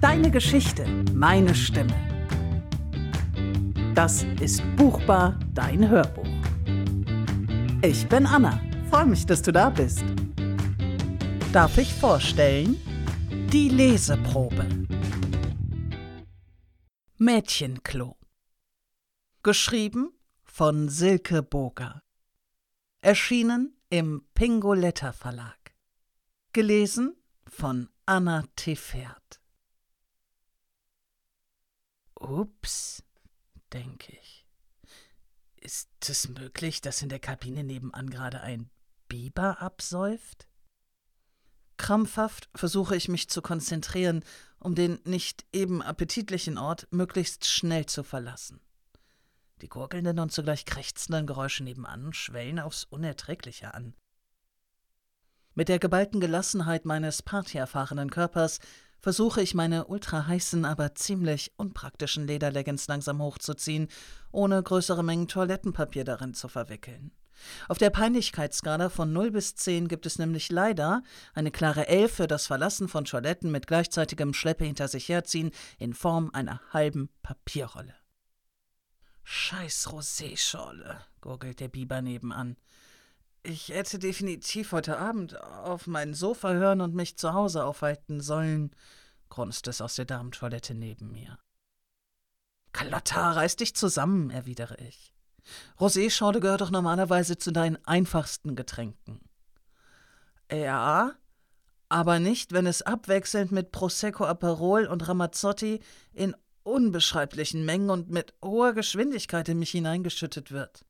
Deine Geschichte, meine Stimme. Das ist Buchbar, dein Hörbuch. Ich bin Anna. Freue mich, dass du da bist. Darf ich vorstellen? Die Leseprobe. Mädchenklo. Geschrieben von Silke Boger. Erschienen im Pingoletta Verlag. Gelesen von Anna Tefert. Ups, denke ich. Ist es möglich, dass in der Kabine nebenan gerade ein Biber absäuft? Krampfhaft versuche ich mich zu konzentrieren, um den nicht eben appetitlichen Ort möglichst schnell zu verlassen. Die gurgelnden und zugleich krächzenden Geräusche nebenan schwellen aufs Unerträgliche an. Mit der geballten Gelassenheit meines partyerfahrenen Körpers versuche ich meine ultraheißen, aber ziemlich unpraktischen Lederleggings langsam hochzuziehen, ohne größere Mengen Toilettenpapier darin zu verwickeln. Auf der Peinlichkeitsskala von 0 bis 10 gibt es nämlich leider eine klare 11 für das Verlassen von Toiletten mit gleichzeitigem Schleppe hinter sich herziehen in Form einer halben Papierrolle. Scheiß Roséschorle, gurgelt der Biber nebenan. Ich hätte definitiv heute Abend auf mein Sofa hören und mich zu Hause aufhalten sollen, grunzt es aus der Damentoilette neben mir. Carlotta, reiß dich zusammen, erwidere ich. Roséschorle gehört doch normalerweise zu deinen einfachsten Getränken. Ja, aber nicht, wenn es abwechselnd mit Prosecco Aperol und Ramazzotti in unbeschreiblichen Mengen und mit hoher Geschwindigkeit in mich hineingeschüttet wird.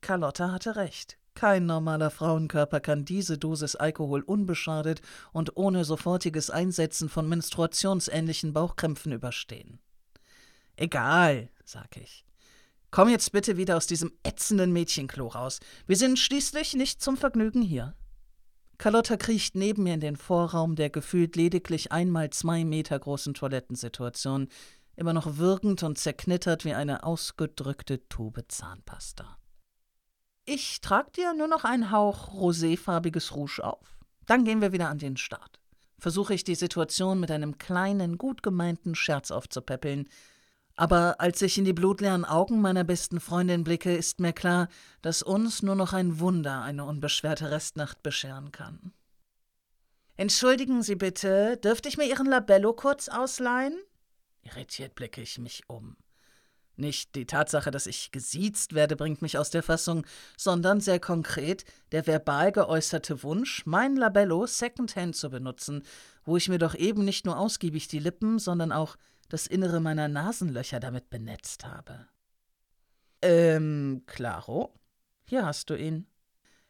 Carlotta hatte recht. Kein normaler Frauenkörper kann diese Dosis Alkohol unbeschadet und ohne sofortiges Einsetzen von menstruationsähnlichen Bauchkrämpfen überstehen. Egal, sag ich. Komm jetzt bitte wieder aus diesem ätzenden Mädchenklo raus. Wir sind schließlich nicht zum Vergnügen hier. Carlotta kriecht neben mir in den Vorraum der gefühlt lediglich einmal zwei Meter großen Toilettensituation, immer noch wirkend und zerknittert wie eine ausgedrückte Tube Zahnpasta. Ich trag dir nur noch einen Hauch roséfarbiges Rouge auf. Dann gehen wir wieder an den Start. Versuche ich die Situation mit einem kleinen, gut gemeinten Scherz aufzupäppeln. Aber als ich in die blutleeren Augen meiner besten Freundin blicke, ist mir klar, dass uns nur noch ein Wunder eine unbeschwerte Restnacht bescheren kann. Entschuldigen Sie bitte, dürfte ich mir Ihren Labello kurz ausleihen? Irritiert blicke ich mich um. Nicht die Tatsache, dass ich gesiezt werde, bringt mich aus der Fassung, sondern sehr konkret der verbal geäußerte Wunsch, mein Labello Secondhand zu benutzen, wo ich mir doch eben nicht nur ausgiebig die Lippen, sondern auch das Innere meiner Nasenlöcher damit benetzt habe. Ähm, Claro, hier hast du ihn.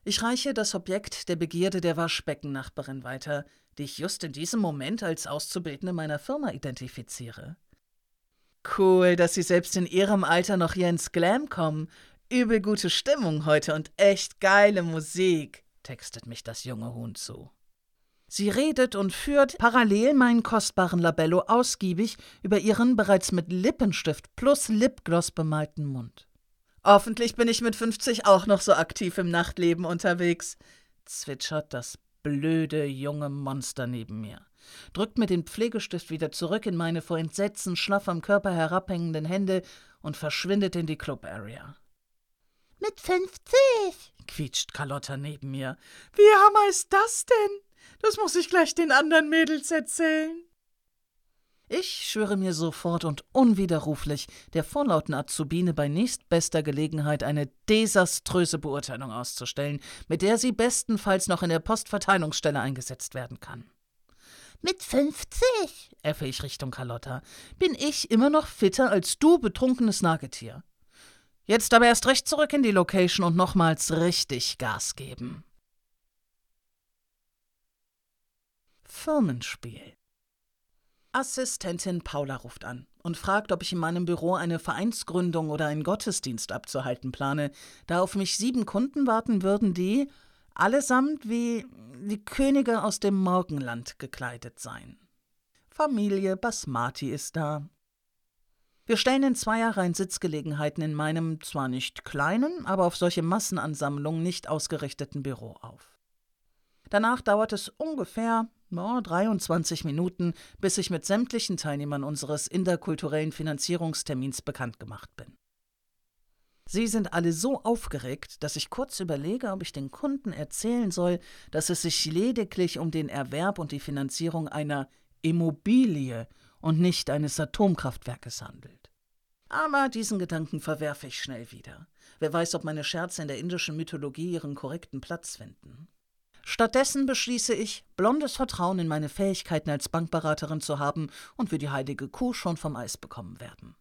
Ich reiche das Objekt der Begierde der Waschbeckennachbarin weiter, die ich just in diesem Moment als Auszubildende meiner Firma identifiziere. Cool, dass Sie selbst in Ihrem Alter noch hier ins Glam kommen. Übel gute Stimmung heute und echt geile Musik, textet mich das junge Huhn zu. Sie redet und führt parallel meinen kostbaren Labello ausgiebig über ihren bereits mit Lippenstift plus Lipgloss bemalten Mund. Hoffentlich bin ich mit 50 auch noch so aktiv im Nachtleben unterwegs, zwitschert das blöde junge Monster neben mir drückt mir den Pflegestift wieder zurück in meine vor Entsetzen schlaff am Körper herabhängenden Hände und verschwindet in die Club-Area. Mit fünfzig, quietscht Carlotta neben mir. Wie hammer ist das denn? Das muss ich gleich den anderen Mädels erzählen. Ich schwöre mir sofort und unwiderruflich, der vorlauten Azubine bei nächstbester Gelegenheit eine desaströse Beurteilung auszustellen, mit der sie bestenfalls noch in der Postverteilungsstelle eingesetzt werden kann. Mit 50, äffe ich Richtung Carlotta, bin ich immer noch fitter als du, betrunkenes Nagetier. Jetzt aber erst recht zurück in die Location und nochmals richtig Gas geben. Firmenspiel. Assistentin Paula ruft an und fragt, ob ich in meinem Büro eine Vereinsgründung oder einen Gottesdienst abzuhalten plane, da auf mich sieben Kunden warten würden, die, allesamt wie die Könige aus dem Morgenland gekleidet seien. Familie Basmati ist da. Wir stellen in Zweierreihen Sitzgelegenheiten in meinem zwar nicht kleinen, aber auf solche Massenansammlungen nicht ausgerichteten Büro auf. Danach dauert es ungefähr Oh, 23 Minuten, bis ich mit sämtlichen Teilnehmern unseres interkulturellen Finanzierungstermins bekannt gemacht bin. Sie sind alle so aufgeregt, dass ich kurz überlege, ob ich den Kunden erzählen soll, dass es sich lediglich um den Erwerb und die Finanzierung einer Immobilie und nicht eines Atomkraftwerkes handelt. Aber diesen Gedanken verwerfe ich schnell wieder. Wer weiß, ob meine Scherze in der indischen Mythologie ihren korrekten Platz finden. Stattdessen beschließe ich, blondes Vertrauen in meine Fähigkeiten als Bankberaterin zu haben und wir die heilige Kuh schon vom Eis bekommen werden.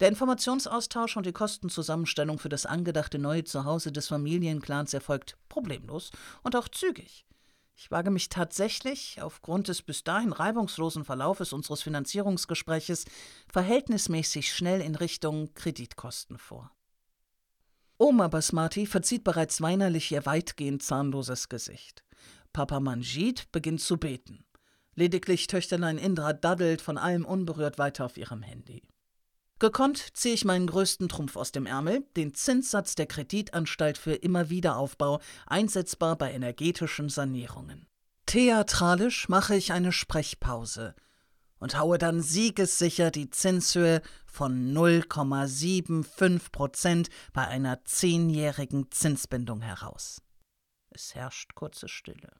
Der Informationsaustausch und die Kostenzusammenstellung für das angedachte neue Zuhause des Familienclans erfolgt problemlos und auch zügig. Ich wage mich tatsächlich, aufgrund des bis dahin reibungslosen Verlaufes unseres Finanzierungsgespräches, verhältnismäßig schnell in Richtung Kreditkosten vor. Oma Basmati verzieht bereits weinerlich ihr weitgehend zahnloses Gesicht. Papa Manjit beginnt zu beten. Lediglich Töchterlein Indra daddelt von allem unberührt weiter auf ihrem Handy. Gekonnt ziehe ich meinen größten Trumpf aus dem Ärmel, den Zinssatz der Kreditanstalt für Immerwiederaufbau, einsetzbar bei energetischen Sanierungen. Theatralisch mache ich eine Sprechpause und haue dann siegessicher die Zinshöhe von 0,75 Prozent bei einer zehnjährigen Zinsbindung heraus. Es herrscht kurze Stille.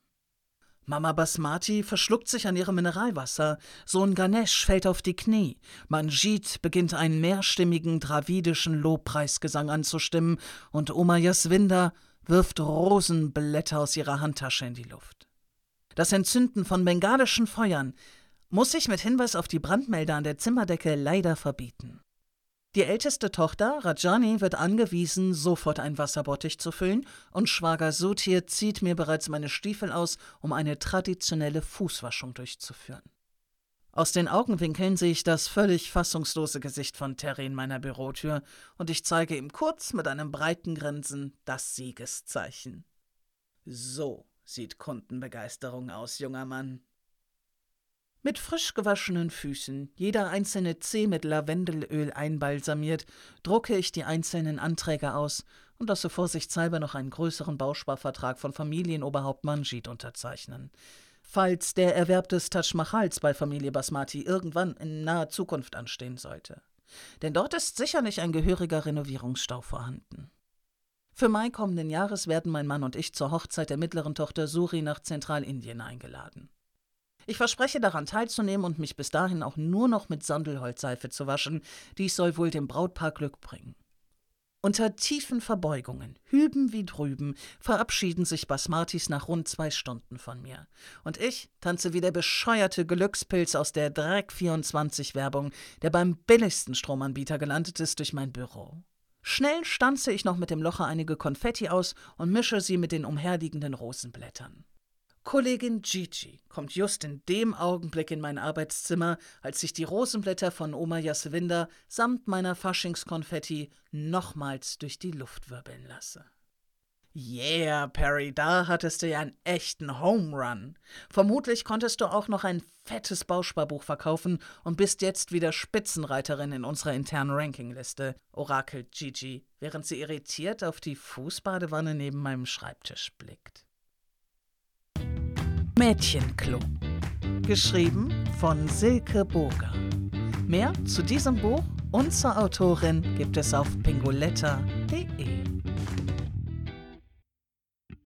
Mama Basmati verschluckt sich an ihrem Mineralwasser, Sohn Ganesh fällt auf die Knie, Manjit beginnt einen mehrstimmigen dravidischen Lobpreisgesang anzustimmen und Oma Jaswinder wirft Rosenblätter aus ihrer Handtasche in die Luft. Das Entzünden von bengalischen Feuern muss ich mit Hinweis auf die Brandmelder an der Zimmerdecke leider verbieten. Die älteste Tochter, Rajani, wird angewiesen, sofort ein Wasserbottich zu füllen, und Schwager Sutir zieht mir bereits meine Stiefel aus, um eine traditionelle Fußwaschung durchzuführen. Aus den Augenwinkeln sehe ich das völlig fassungslose Gesicht von Terry in meiner Bürotür, und ich zeige ihm kurz mit einem breiten Grinsen das Siegeszeichen. So sieht Kundenbegeisterung aus, junger Mann. Mit frisch gewaschenen Füßen, jeder einzelne Zeh mit Lavendelöl einbalsamiert, drucke ich die einzelnen Anträge aus und lasse vorsichtshalber noch einen größeren Bausparvertrag von Familienoberhaupt Manjit unterzeichnen. Falls der Erwerb des Taj Mahals bei Familie Basmati irgendwann in naher Zukunft anstehen sollte. Denn dort ist sicherlich ein gehöriger Renovierungsstau vorhanden. Für Mai kommenden Jahres werden mein Mann und ich zur Hochzeit der mittleren Tochter Suri nach Zentralindien eingeladen. Ich verspreche daran teilzunehmen und mich bis dahin auch nur noch mit Sandelholzseife zu waschen. Dies soll wohl dem Brautpaar Glück bringen. Unter tiefen Verbeugungen, hüben wie drüben, verabschieden sich Basmatis nach rund zwei Stunden von mir. Und ich tanze wie der bescheuerte Glückspilz aus der Dreck24-Werbung, der beim billigsten Stromanbieter gelandet ist, durch mein Büro. Schnell stanze ich noch mit dem Locher einige Konfetti aus und mische sie mit den umherliegenden Rosenblättern. Kollegin Gigi kommt just in dem Augenblick in mein Arbeitszimmer, als ich die Rosenblätter von Oma Jaswinder samt meiner Faschingskonfetti nochmals durch die Luft wirbeln lasse. Yeah, Perry, da hattest du ja einen echten Home Run. Vermutlich konntest du auch noch ein fettes Bausparbuch verkaufen und bist jetzt wieder Spitzenreiterin in unserer internen Rankingliste, orakelt Gigi, während sie irritiert auf die Fußbadewanne neben meinem Schreibtisch blickt. Mädchenklo. Geschrieben von Silke Boger. Mehr zu diesem Buch und zur Autorin gibt es auf pingoletta.de.